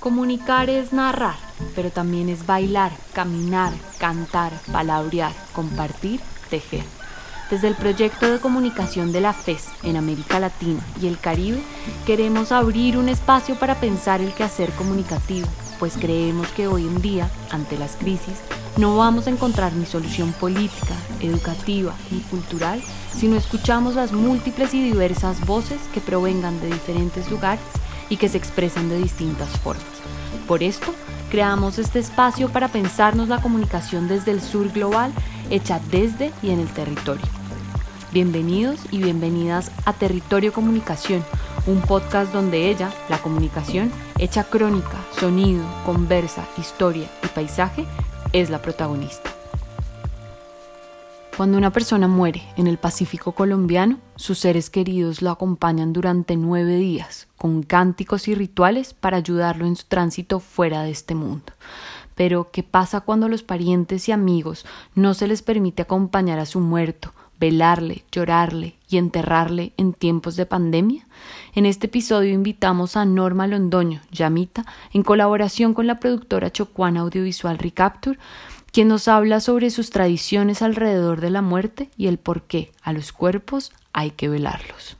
Comunicar es narrar, pero también es bailar, caminar, cantar, palabrear, compartir, tejer. Desde el proyecto de comunicación de la FES en América Latina y el Caribe, queremos abrir un espacio para pensar el quehacer comunicativo, pues creemos que hoy en día, ante las crisis, no vamos a encontrar ni solución política, educativa ni cultural si no escuchamos las múltiples y diversas voces que provengan de diferentes lugares y que se expresan de distintas formas. Por esto, creamos este espacio para pensarnos la comunicación desde el sur global, hecha desde y en el territorio. Bienvenidos y bienvenidas a Territorio Comunicación, un podcast donde ella, la comunicación, hecha crónica, sonido, conversa, historia y paisaje, es la protagonista. Cuando una persona muere en el Pacífico colombiano, sus seres queridos lo acompañan durante nueve días, con cánticos y rituales para ayudarlo en su tránsito fuera de este mundo. Pero, ¿qué pasa cuando los parientes y amigos no se les permite acompañar a su muerto, velarle, llorarle y enterrarle en tiempos de pandemia? En este episodio invitamos a Norma Londoño, Yamita, en colaboración con la productora chocuana audiovisual Recapture, quien nos habla sobre sus tradiciones alrededor de la muerte y el por qué a los cuerpos hay que velarlos.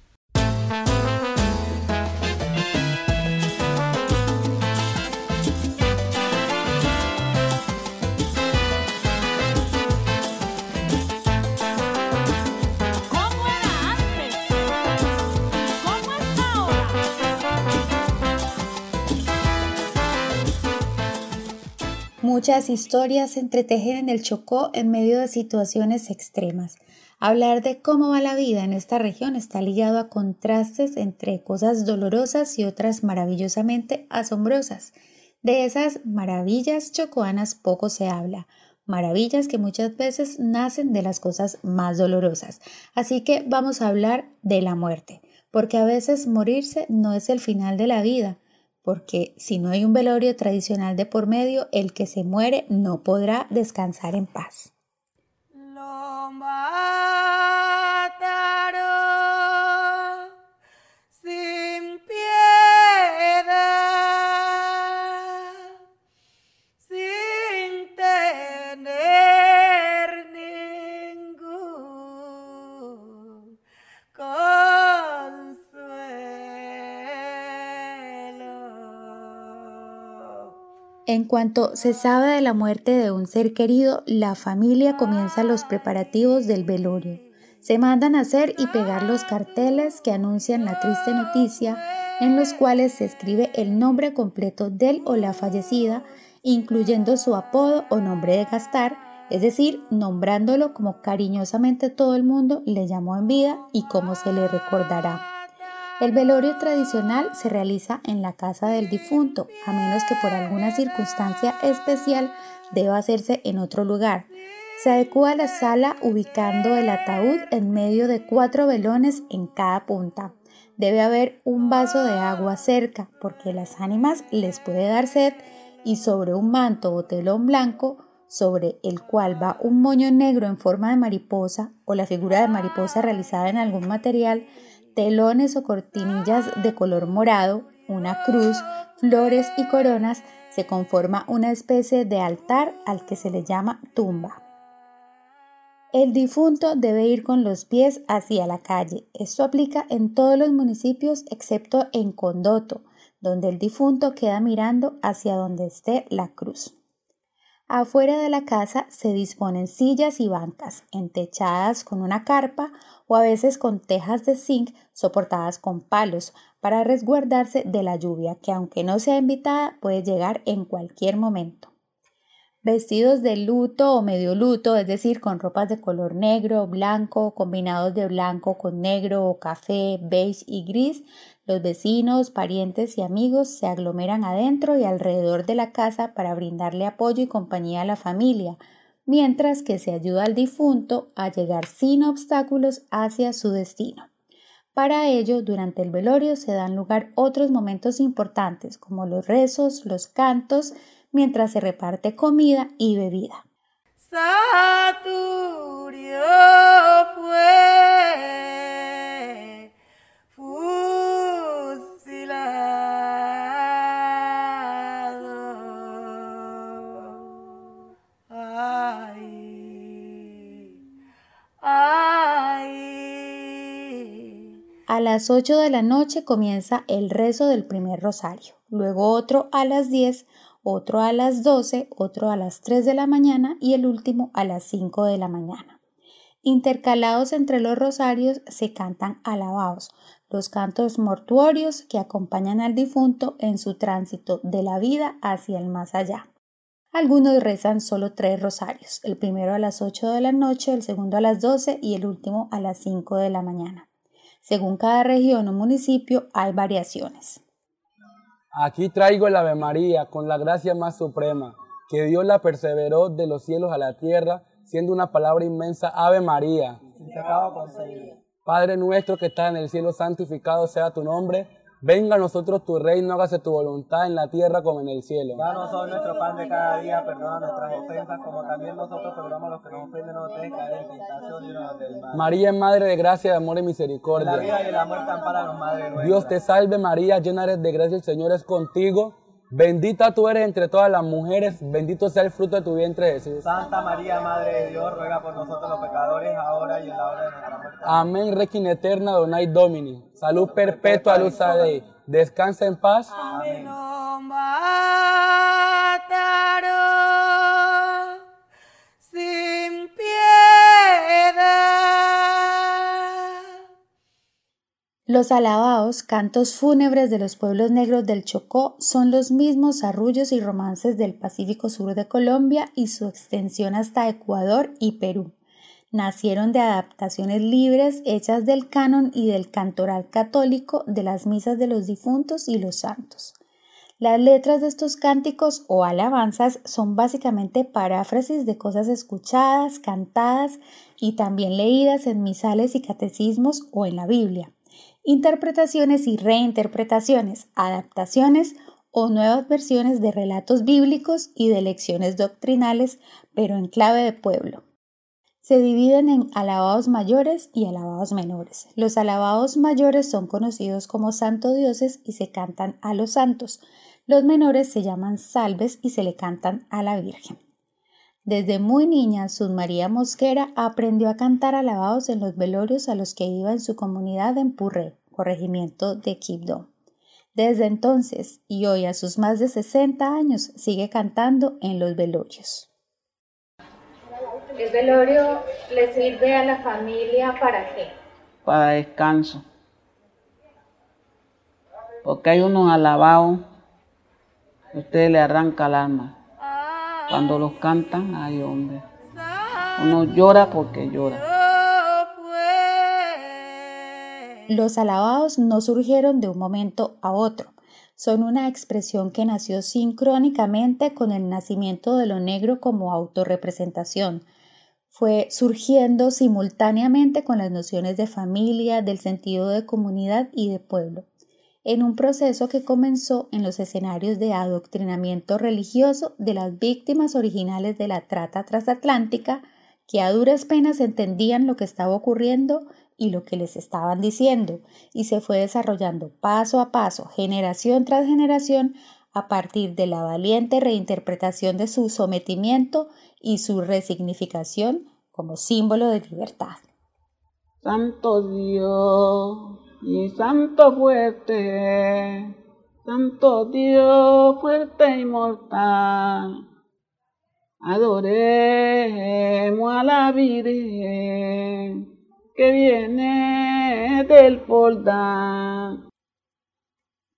Muchas historias se entretejen en el Chocó en medio de situaciones extremas. Hablar de cómo va la vida en esta región está ligado a contrastes entre cosas dolorosas y otras maravillosamente asombrosas. De esas maravillas chocoanas poco se habla, maravillas que muchas veces nacen de las cosas más dolorosas. Así que vamos a hablar de la muerte, porque a veces morirse no es el final de la vida, porque si no hay un velorio tradicional de por medio, el que se muere no podrá descansar en paz. En cuanto se sabe de la muerte de un ser querido, la familia comienza los preparativos del velorio. Se mandan a hacer y pegar los carteles que anuncian la triste noticia, en los cuales se escribe el nombre completo del o la fallecida, incluyendo su apodo o nombre de gastar, es decir, nombrándolo como cariñosamente todo el mundo le llamó en vida y como se le recordará. El velorio tradicional se realiza en la casa del difunto, a menos que por alguna circunstancia especial deba hacerse en otro lugar. Se adecua la sala ubicando el ataúd en medio de cuatro velones en cada punta. Debe haber un vaso de agua cerca porque las ánimas les puede dar sed y sobre un manto o telón blanco sobre el cual va un moño negro en forma de mariposa o la figura de mariposa realizada en algún material, telones o cortinillas de color morado, una cruz, flores y coronas, se conforma una especie de altar al que se le llama tumba. El difunto debe ir con los pies hacia la calle. Esto aplica en todos los municipios excepto en Condoto, donde el difunto queda mirando hacia donde esté la cruz. Afuera de la casa se disponen sillas y bancas, entechadas con una carpa o a veces con tejas de zinc soportadas con palos para resguardarse de la lluvia que aunque no sea invitada puede llegar en cualquier momento. vestidos de luto o medio luto, es decir, con ropas de color negro, blanco, combinados de blanco con negro o café, beige y gris, los vecinos, parientes y amigos se aglomeran adentro y alrededor de la casa para brindarle apoyo y compañía a la familia, mientras que se ayuda al difunto a llegar sin obstáculos hacia su destino. Para ello, durante el velorio se dan lugar otros momentos importantes como los rezos, los cantos, mientras se reparte comida y bebida. A las 8 de la noche comienza el rezo del primer rosario, luego otro a las 10, otro a las 12, otro a las 3 de la mañana y el último a las 5 de la mañana. Intercalados entre los rosarios se cantan alabados, los cantos mortuorios que acompañan al difunto en su tránsito de la vida hacia el más allá. Algunos rezan solo tres rosarios, el primero a las 8 de la noche, el segundo a las 12 y el último a las 5 de la mañana. Según cada región o municipio hay variaciones. Aquí traigo el Ave María con la gracia más suprema, que Dios la perseveró de los cielos a la tierra, siendo una palabra inmensa Ave María. Padre nuestro que estás en el cielo, santificado sea tu nombre Venga a nosotros tu reino, hágase tu voluntad en la tierra como en el cielo. Danos hoy nuestro pan de cada día, perdona nuestras ofensas, como también nosotros perdonamos a los que nos ofenden, no nos dejes caer en tentación y no del mal. María es Madre de gracia, de amor y misericordia. la vida y la muerte ampara Madre nuestra. Dios te salve María, llena eres de gracia, el Señor es contigo. Bendita tú eres entre todas las mujeres, bendito sea el fruto de tu vientre Jesús. Santa María, Madre de Dios, ruega por nosotros los pecadores, ahora y en la hora de nuestra muerte. Amén, Requin eterna, donai Domini. Salud perpetua, luz Dei. Descansa en paz. Amén. Los alabados, cantos fúnebres de los pueblos negros del Chocó, son los mismos arrullos y romances del Pacífico Sur de Colombia y su extensión hasta Ecuador y Perú. Nacieron de adaptaciones libres hechas del canon y del cantoral católico de las misas de los difuntos y los santos. Las letras de estos cánticos o alabanzas son básicamente paráfrasis de cosas escuchadas, cantadas y también leídas en misales y catecismos o en la Biblia interpretaciones y reinterpretaciones, adaptaciones o nuevas versiones de relatos bíblicos y de lecciones doctrinales, pero en clave de pueblo. Se dividen en alabados mayores y alabados menores. Los alabados mayores son conocidos como santo dioses y se cantan a los santos. Los menores se llaman salves y se le cantan a la Virgen. Desde muy niña, María Mosquera aprendió a cantar alabados en los velorios a los que iba en su comunidad en Purré, corregimiento de Quibdó. Desde entonces y hoy a sus más de 60 años sigue cantando en los velorios. ¿El velorio le sirve a la familia para qué? Para descanso. Porque hay unos alabados que usted le arranca el alma. Cuando los cantan, ay hombre. Uno llora porque llora. Los alabados no surgieron de un momento a otro. Son una expresión que nació sincrónicamente con el nacimiento de lo negro como autorrepresentación. Fue surgiendo simultáneamente con las nociones de familia, del sentido de comunidad y de pueblo en un proceso que comenzó en los escenarios de adoctrinamiento religioso de las víctimas originales de la trata transatlántica, que a duras penas entendían lo que estaba ocurriendo y lo que les estaban diciendo, y se fue desarrollando paso a paso, generación tras generación, a partir de la valiente reinterpretación de su sometimiento y su resignificación como símbolo de libertad. Santo Dios y Santo fuerte, Santo Dios fuerte y mortal. Adoremos a la Virgen que viene del Foldán.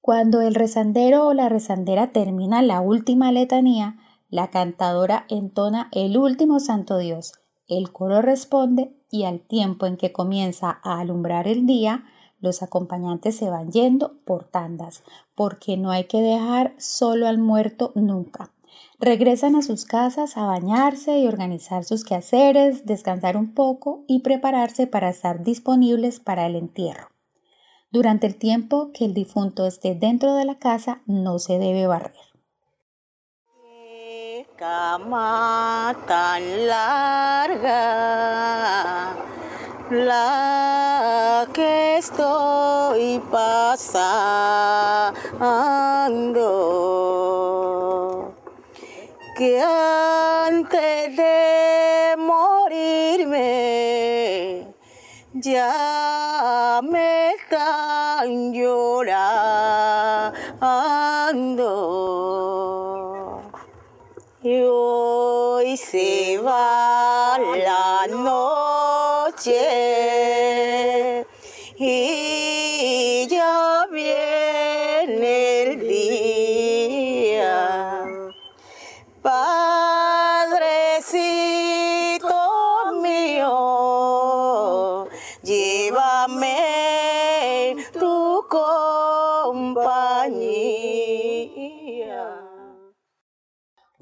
Cuando el rezandero o la rezandera termina la última letanía, La cantadora entona el último santo Dios. El coro responde y al tiempo en que comienza a alumbrar el día, los acompañantes se van yendo por tandas, porque no hay que dejar solo al muerto nunca. Regresan a sus casas a bañarse y organizar sus quehaceres, descansar un poco y prepararse para estar disponibles para el entierro. Durante el tiempo que el difunto esté dentro de la casa no se debe barrer cama tan larga la que estoy pasando. Que antes de morirme ya me están llorando. Y hoy se va la noche chế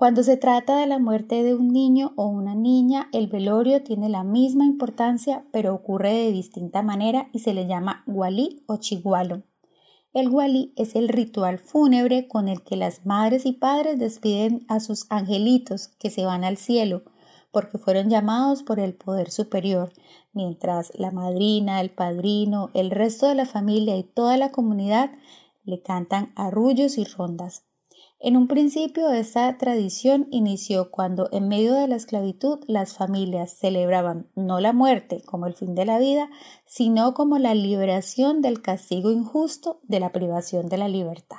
Cuando se trata de la muerte de un niño o una niña, el velorio tiene la misma importancia, pero ocurre de distinta manera y se le llama gualí o chigualo. El gualí es el ritual fúnebre con el que las madres y padres despiden a sus angelitos que se van al cielo, porque fueron llamados por el poder superior, mientras la madrina, el padrino, el resto de la familia y toda la comunidad le cantan arrullos y rondas. En un principio esta tradición inició cuando en medio de la esclavitud las familias celebraban no la muerte como el fin de la vida, sino como la liberación del castigo injusto de la privación de la libertad.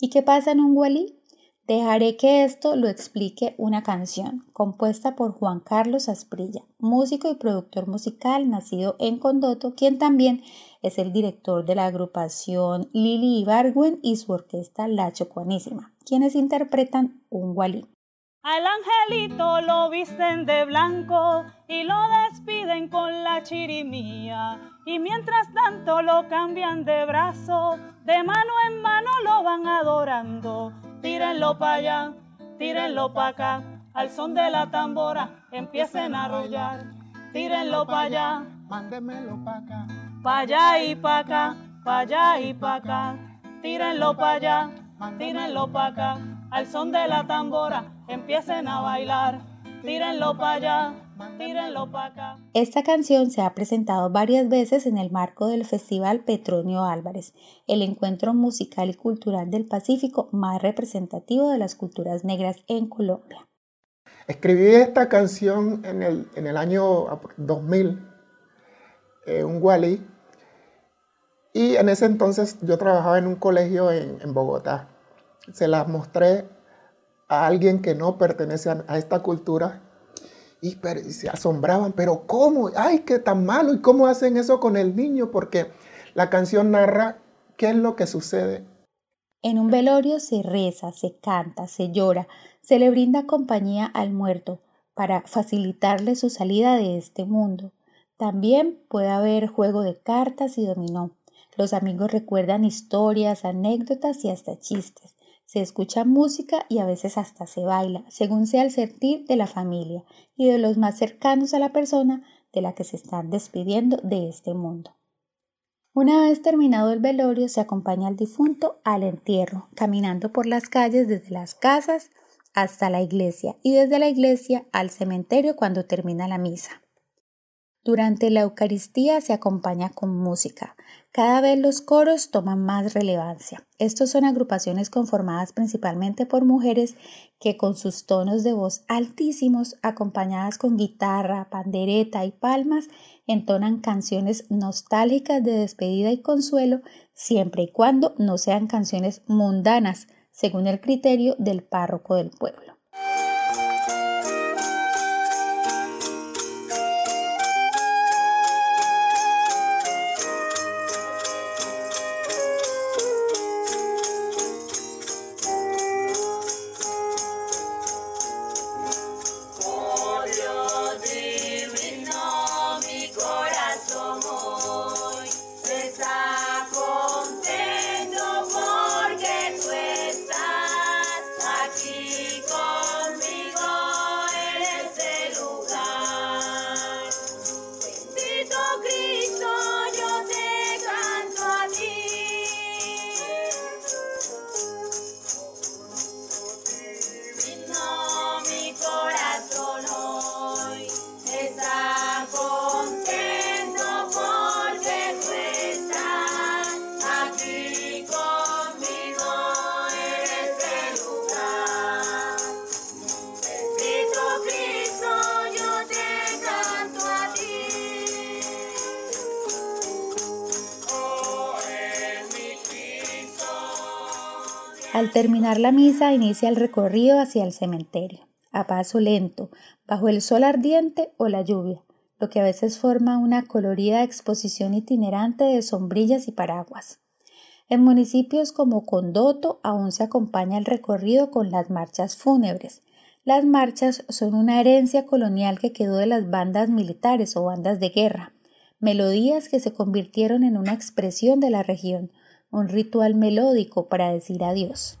¿Y qué pasa en un walí? Dejaré que esto lo explique una canción compuesta por Juan Carlos Asprilla, músico y productor musical nacido en Condoto, quien también es el director de la agrupación Lili Ibargüen y su orquesta La Chocuanísima, quienes interpretan un walí. Al angelito lo visten de blanco y lo despiden con la chirimía. Y mientras tanto lo cambian de brazo, de mano en mano lo van adorando. Tírenlo para allá, tírenlo para acá, al son de la tambora empiecen a arrollar, tírenlo para allá, mándenmelo para acá, para allá y para acá, para allá y para acá, tírenlo para allá, tírenlo para acá, al son de la tambora empiecen a bailar, tírenlo para allá. Tírenlo para acá. Esta canción se ha presentado varias veces en el marco del Festival Petronio Álvarez, el encuentro musical y cultural del Pacífico más representativo de las culturas negras en Colombia. Escribí esta canción en el, en el año 2000, en un Wally, y en ese entonces yo trabajaba en un colegio en, en Bogotá. Se las mostré a alguien que no pertenece a esta cultura y, se asombraban, pero ¿cómo? ¡Ay, qué tan malo! ¿Y cómo hacen eso con el niño? Porque la canción narra qué es lo que sucede. En un velorio se reza, se canta, se llora, se le brinda compañía al muerto para facilitarle su salida de este mundo. También puede haber juego de cartas y dominó. Los amigos recuerdan historias, anécdotas y hasta chistes. Se escucha música y a veces hasta se baila, según sea el sentir de la familia y de los más cercanos a la persona de la que se están despidiendo de este mundo. Una vez terminado el velorio, se acompaña al difunto al entierro, caminando por las calles desde las casas hasta la iglesia y desde la iglesia al cementerio cuando termina la misa. Durante la Eucaristía se acompaña con música. Cada vez los coros toman más relevancia. Estos son agrupaciones conformadas principalmente por mujeres que con sus tonos de voz altísimos, acompañadas con guitarra, pandereta y palmas, entonan canciones nostálgicas de despedida y consuelo, siempre y cuando no sean canciones mundanas, según el criterio del párroco del pueblo. Al terminar la misa inicia el recorrido hacia el cementerio, a paso lento, bajo el sol ardiente o la lluvia, lo que a veces forma una colorida exposición itinerante de sombrillas y paraguas. En municipios como Condoto aún se acompaña el recorrido con las marchas fúnebres. Las marchas son una herencia colonial que quedó de las bandas militares o bandas de guerra, melodías que se convirtieron en una expresión de la región, un ritual melódico para decir adiós.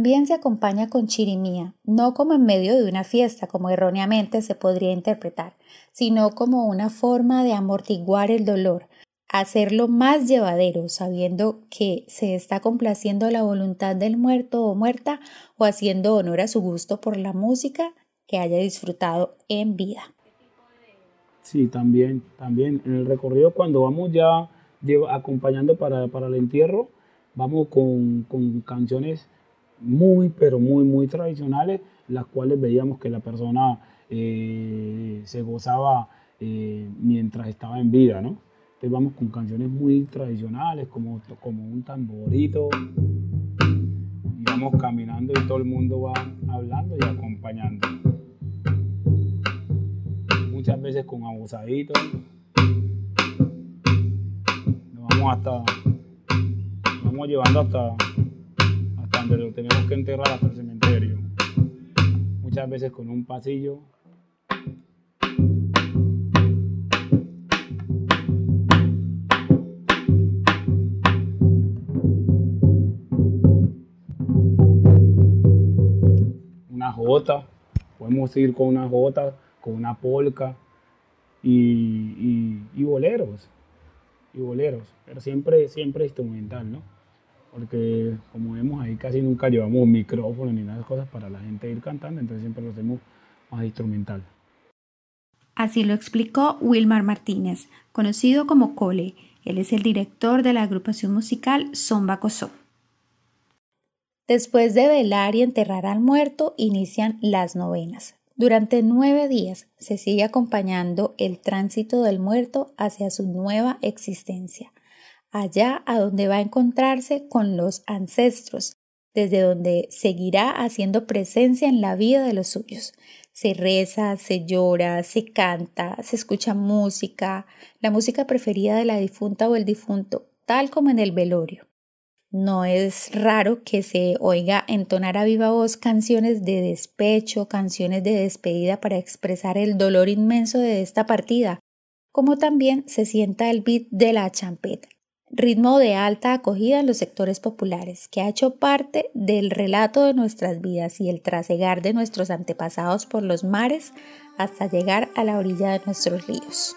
También se acompaña con chirimía, no como en medio de una fiesta, como erróneamente se podría interpretar, sino como una forma de amortiguar el dolor, hacerlo más llevadero, sabiendo que se está complaciendo la voluntad del muerto o muerta o haciendo honor a su gusto por la música que haya disfrutado en vida. Sí, también, también. En el recorrido cuando vamos ya acompañando para, el entierro, vamos con, con canciones muy, pero muy, muy tradicionales, las cuales veíamos que la persona eh, se gozaba eh, mientras estaba en vida, ¿no? Entonces vamos con canciones muy tradicionales, como, como un tamborito, vamos caminando y todo el mundo va hablando y acompañando. Muchas veces con abusaditos. Nos vamos hasta, nos vamos llevando hasta pero tenemos que enterrar hasta el cementerio. Muchas veces con un pasillo. Una jota, podemos ir con una jota, con una polca y, y boleros, y boleros, pero siempre, siempre instrumental, ¿no? Porque como vemos ahí casi nunca llevamos micrófono ni nada de cosas para la gente ir cantando, entonces siempre lo hacemos más instrumental. Así lo explicó Wilmar Martínez, conocido como Cole. Él es el director de la agrupación musical Zomba Cosó. Después de velar y enterrar al muerto, inician las novenas. Durante nueve días se sigue acompañando el tránsito del muerto hacia su nueva existencia allá a donde va a encontrarse con los ancestros, desde donde seguirá haciendo presencia en la vida de los suyos. Se reza, se llora, se canta, se escucha música, la música preferida de la difunta o el difunto, tal como en el velorio. No es raro que se oiga entonar a viva voz canciones de despecho, canciones de despedida para expresar el dolor inmenso de esta partida, como también se sienta el beat de la champeta, ritmo de alta acogida en los sectores populares, que ha hecho parte del relato de nuestras vidas y el trasegar de nuestros antepasados por los mares hasta llegar a la orilla de nuestros ríos.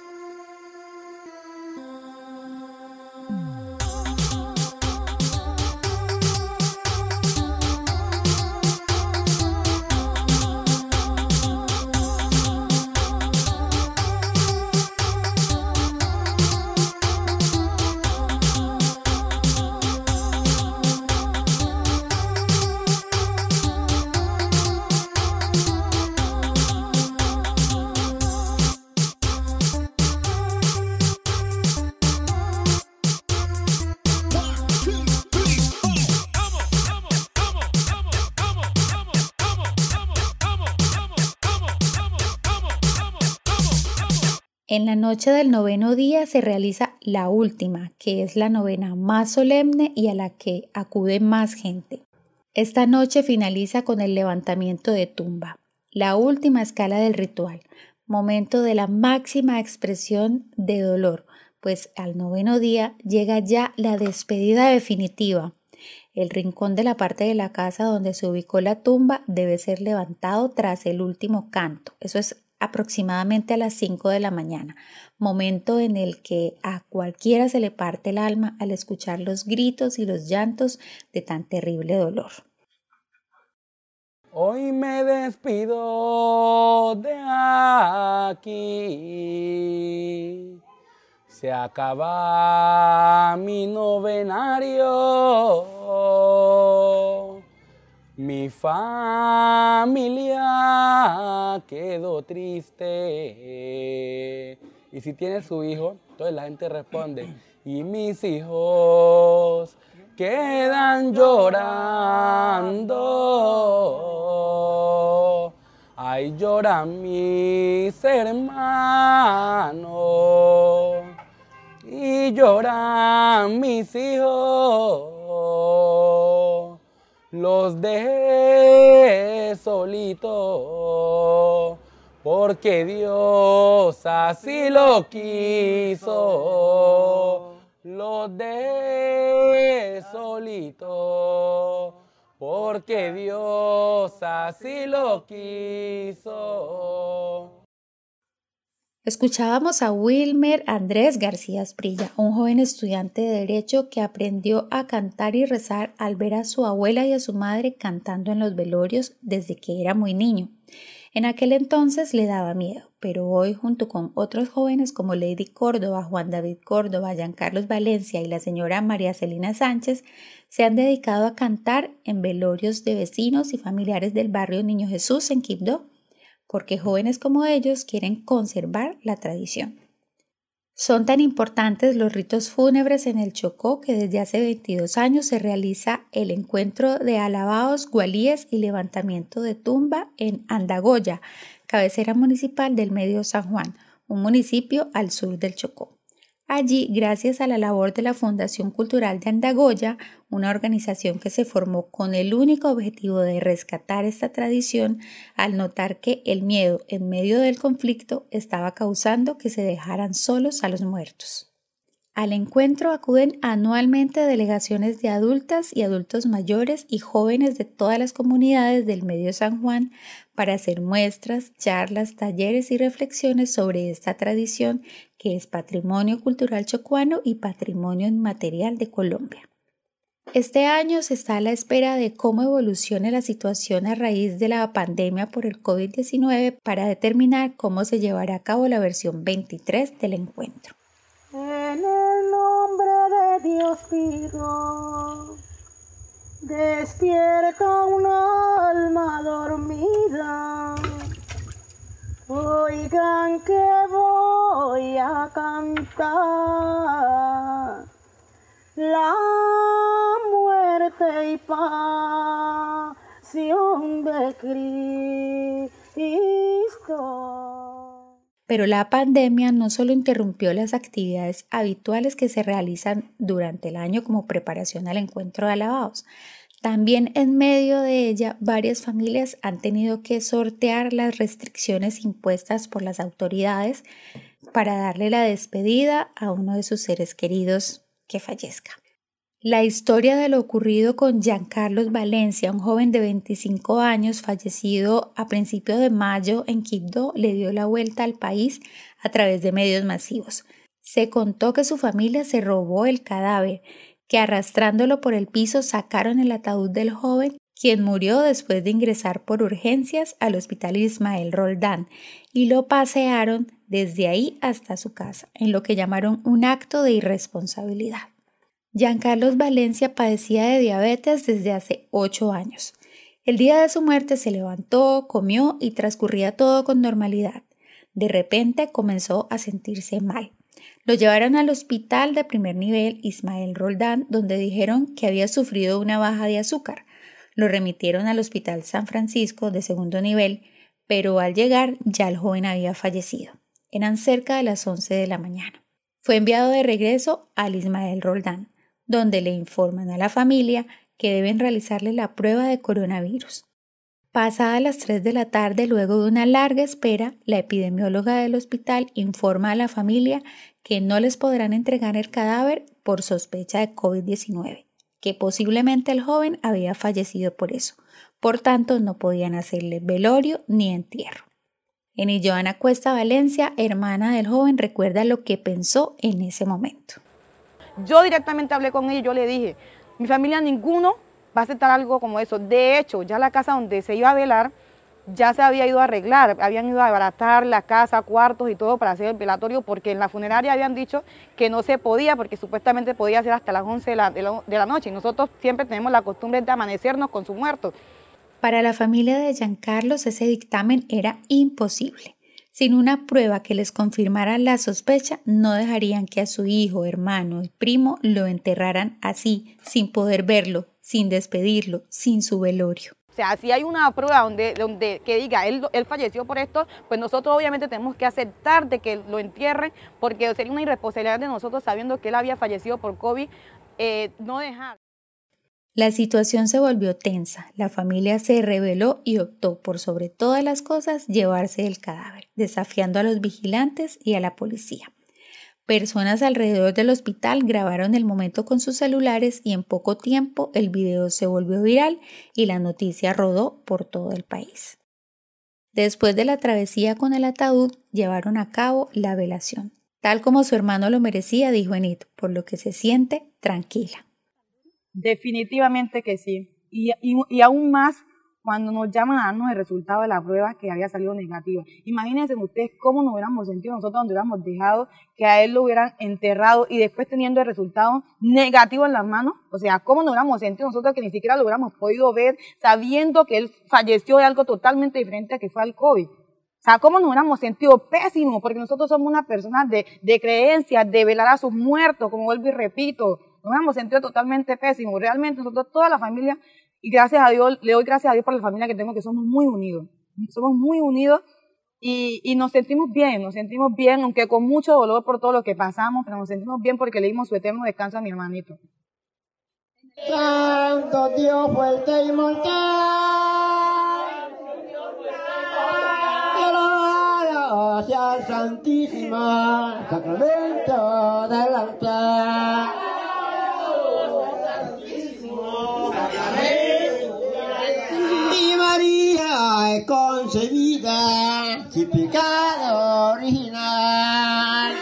En la noche del noveno día se realiza la última, que es la novena más solemne y a la que acude más gente. Esta noche finaliza con el levantamiento de tumba, la última escala del ritual, momento de la máxima expresión de dolor, pues al noveno día llega ya la despedida definitiva. El rincón de la parte de la casa donde se ubicó la tumba debe ser levantado tras el último canto. Eso es aproximadamente a las 5 de la mañana, momento en el que a cualquiera se le parte el alma al escuchar los gritos y los llantos de tan terrible dolor. Hoy me despido de aquí. Se acaba mi novenario. Mi familia quedó triste. Y si tiene su hijo, entonces la gente responde, y mis hijos quedan llorando. Ay, lloran mis hermanos y lloran mis hijos los dejé solito, porque Dios así lo quiso. Los dejé solito, porque Dios así lo quiso. Escuchábamos a Wilmer Andrés García Esprilla, un joven estudiante de Derecho que aprendió a cantar y rezar al ver a su abuela y a su madre cantando en los velorios desde que era muy niño. En aquel entonces le daba miedo, pero hoy junto con otros jóvenes como Lady Córdoba, Juan David Córdoba, Carlos Valencia y la señora María Celina Sánchez, se han dedicado a cantar en velorios de vecinos y familiares del barrio Niño Jesús en Quibdó porque jóvenes como ellos quieren conservar la tradición. Son tan importantes los ritos fúnebres en el Chocó que desde hace 22 años se realiza el encuentro de alabados, gualíes y levantamiento de tumba en Andagoya, cabecera municipal del Medio San Juan, un municipio al sur del Chocó. Allí, gracias a la labor de la Fundación Cultural de Andagoya, una organización que se formó con el único objetivo de rescatar esta tradición, al notar que el miedo en medio del conflicto estaba causando que se dejaran solos a los muertos. Al encuentro acuden anualmente delegaciones de adultas y adultos mayores y jóvenes de todas las comunidades del Medio San Juan para hacer muestras, charlas, talleres y reflexiones sobre esta tradición que es patrimonio cultural chocuano y patrimonio inmaterial de Colombia. Este año se está a la espera de cómo evolucione la situación a raíz de la pandemia por el COVID-19 para determinar cómo se llevará a cabo la versión 23 del encuentro. En el nombre de Dios pido, despierta una alma dormida. Oigan que voy a cantar la muerte y pasión de Cristo. Pero la pandemia no solo interrumpió las actividades habituales que se realizan durante el año como preparación al encuentro de alabados, también en medio de ella varias familias han tenido que sortear las restricciones impuestas por las autoridades para darle la despedida a uno de sus seres queridos que fallezca. La historia de lo ocurrido con Giancarlos Valencia, un joven de 25 años fallecido a principios de mayo en Quibdó, le dio la vuelta al país a través de medios masivos. Se contó que su familia se robó el cadáver, que arrastrándolo por el piso sacaron el ataúd del joven, quien murió después de ingresar por urgencias al hospital Ismael Roldán, y lo pasearon desde ahí hasta su casa, en lo que llamaron un acto de irresponsabilidad. Giancarlos Valencia padecía de diabetes desde hace ocho años. El día de su muerte se levantó, comió y transcurría todo con normalidad. De repente comenzó a sentirse mal. Lo llevaron al hospital de primer nivel Ismael Roldán, donde dijeron que había sufrido una baja de azúcar. Lo remitieron al hospital San Francisco de segundo nivel, pero al llegar ya el joven había fallecido. Eran cerca de las 11 de la mañana. Fue enviado de regreso al Ismael Roldán, donde le informan a la familia que deben realizarle la prueba de coronavirus. Pasadas las 3 de la tarde, luego de una larga espera, la epidemióloga del hospital informa a la familia que no les podrán entregar el cadáver por sospecha de COVID-19, que posiblemente el joven había fallecido por eso. Por tanto, no podían hacerle velorio ni entierro. En Joana Cuesta Valencia, hermana del joven, recuerda lo que pensó en ese momento. Yo directamente hablé con ella y yo le dije, mi familia ninguno va a aceptar algo como eso. De hecho, ya la casa donde se iba a velar ya se había ido a arreglar, habían ido a abaratar la casa, cuartos y todo para hacer el velatorio, porque en la funeraria habían dicho que no se podía, porque supuestamente podía ser hasta las 11 de la, noche. Y nosotros siempre tenemos la costumbre de amanecernos con su muerto. Para la familia de Giancarlos ese dictamen era imposible. Sin una prueba que les confirmara la sospecha, no dejarían que a su hijo, hermano y primo lo enterraran así, sin poder verlo, sin despedirlo, sin su velorio. O sea, si hay una prueba donde, donde que diga él, él falleció por esto, pues nosotros obviamente tenemos que aceptar de que lo entierren, porque sería una irresponsabilidad de nosotros sabiendo que él había fallecido por COVID, eh, no dejar. La situación se volvió tensa, la familia se rebeló y optó por sobre todas las cosas llevarse el cadáver, desafiando a los vigilantes y a la policía. Personas alrededor del hospital grabaron el momento con sus celulares y en poco tiempo el video se volvió viral y la noticia rodó por todo el país. Después de la travesía con el ataúd, llevaron a cabo la velación. Tal como su hermano lo merecía, dijo Enid, por lo que se siente tranquila. Definitivamente que sí. Y, aún más cuando nos llaman a darnos el resultado de la prueba que había salido negativa. Imagínense ustedes cómo nos hubiéramos sentido nosotros donde hubiéramos dejado que a él lo hubieran enterrado y después teniendo el resultado negativo en las manos. O sea, cómo nos hubiéramos sentido nosotros que ni siquiera lo hubiéramos podido ver sabiendo que él falleció de algo totalmente diferente a que fue el COVID. O sea, cómo nos hubiéramos sentido pésimo, porque nosotros somos una persona de, de creencias, de velar a sus muertos, como vuelvo y repito, nos hemos sentido totalmente pésimos. Realmente nosotros, toda la familia, y gracias a Dios, le doy gracias a Dios por la familia que tengo, que somos muy unidos. Somos muy unidos y, nos sentimos bien, nos sentimos bien, aunque con mucho dolor por todo lo que pasamos, pero nos sentimos bien porque le dimos su eterno descanso a mi hermanito. Santo Dios fuerte y mortal. Gracias Santísima, Sacramento del altar. Concebida sin pecado original.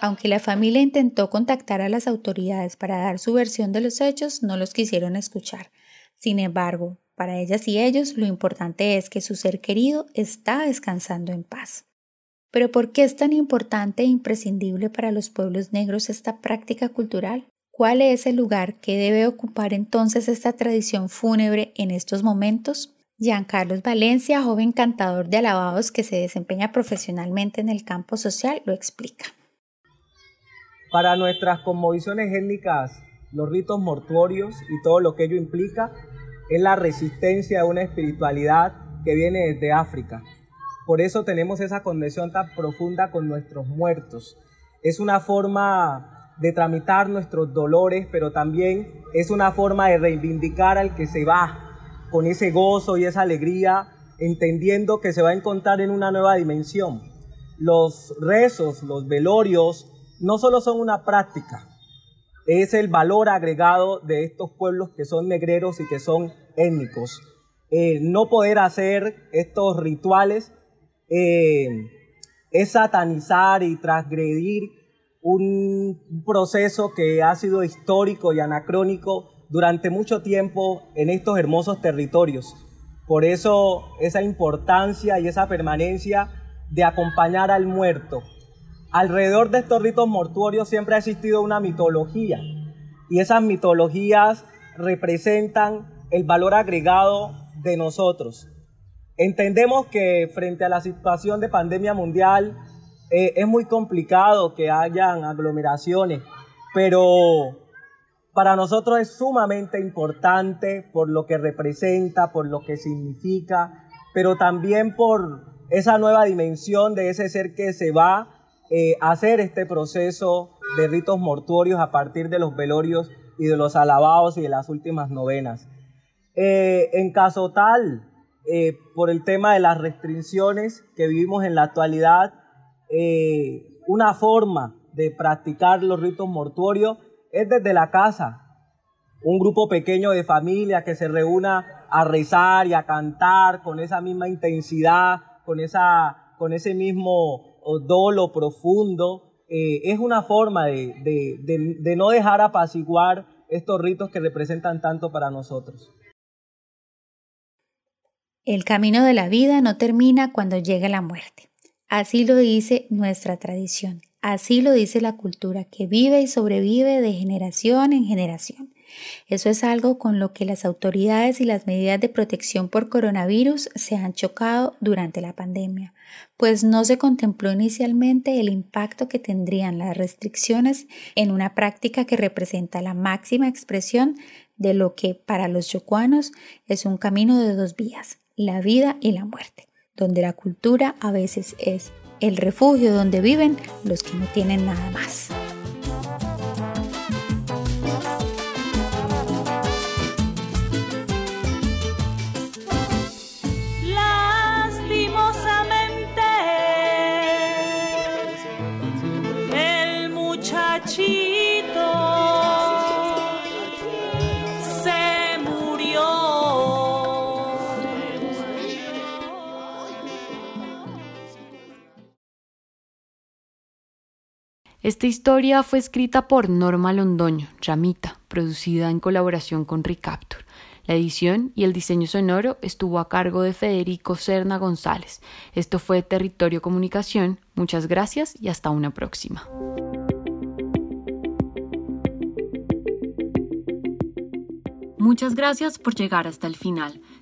Aunque la familia intentó contactar a las autoridades para dar su versión de los hechos, no los quisieron escuchar. Sin embargo, para ellas y ellos lo importante es que su ser querido está descansando en paz. Pero ¿por qué es tan importante e imprescindible para los pueblos negros esta práctica cultural? ¿Cuál es el lugar que debe ocupar entonces esta tradición fúnebre en estos momentos? Giancarlos Valencia, joven cantador de alabados que se desempeña profesionalmente en el campo social, lo explica. Para nuestras conmovisiones étnicas, los ritos mortuorios y todo lo que ello implica es la resistencia a una espiritualidad que viene desde África. Por eso tenemos esa conexión tan profunda con nuestros muertos. Es una forma de tramitar nuestros dolores, pero también es una forma de reivindicar al que se va con ese gozo y esa alegría, entendiendo que se va a encontrar en una nueva dimensión. Los rezos, los velorios, no solo son una práctica, es el valor agregado de estos pueblos que son negreros y que son étnicos. Eh, no poder hacer estos rituales eh, es satanizar y transgredir un proceso que ha sido histórico y anacrónico durante mucho tiempo en estos hermosos territorios. Por eso esa importancia y esa permanencia de acompañar al muerto. Alrededor de estos ritos mortuorios siempre ha existido una mitología y esas mitologías representan el valor agregado de nosotros. Entendemos que frente a la situación de pandemia mundial, eh, es muy complicado que hayan aglomeraciones, pero para nosotros es sumamente importante por lo que representa, por lo que significa, pero también por esa nueva dimensión de ese ser que se va eh, a hacer este proceso de ritos mortuorios a partir de los velorios y de los alabados y de las últimas novenas. Eh, en caso tal, eh, por el tema de las restricciones que vivimos en la actualidad, una forma de practicar los ritos mortuorios es desde la casa, un grupo pequeño de familia que se reúna a rezar y a cantar con esa misma intensidad, con, esa, con ese mismo dolo profundo, eh, es una forma de, de, de no dejar apaciguar estos ritos que representan tanto para nosotros. El camino de la vida no termina cuando llega la muerte. Así lo dice nuestra tradición. Así lo dice la cultura que vive y sobrevive de generación en generación. Eso es algo con lo que las autoridades y las medidas de protección por coronavirus se han chocado durante la pandemia, pues no se contempló inicialmente el impacto que tendrían las restricciones en una práctica que representa la máxima expresión de lo que para los chocuanos es un camino de dos vías, la vida y la muerte, donde la cultura a veces es el refugio donde viven los que no tienen nada más. Esta historia fue escrita por Norma Londoño, Ramita, producida en colaboración con Recapture. La edición y el diseño sonoro estuvo a cargo de Federico Serna González. Esto fue Territorio Comunicación. Muchas gracias y hasta una próxima. Muchas gracias por llegar hasta el final.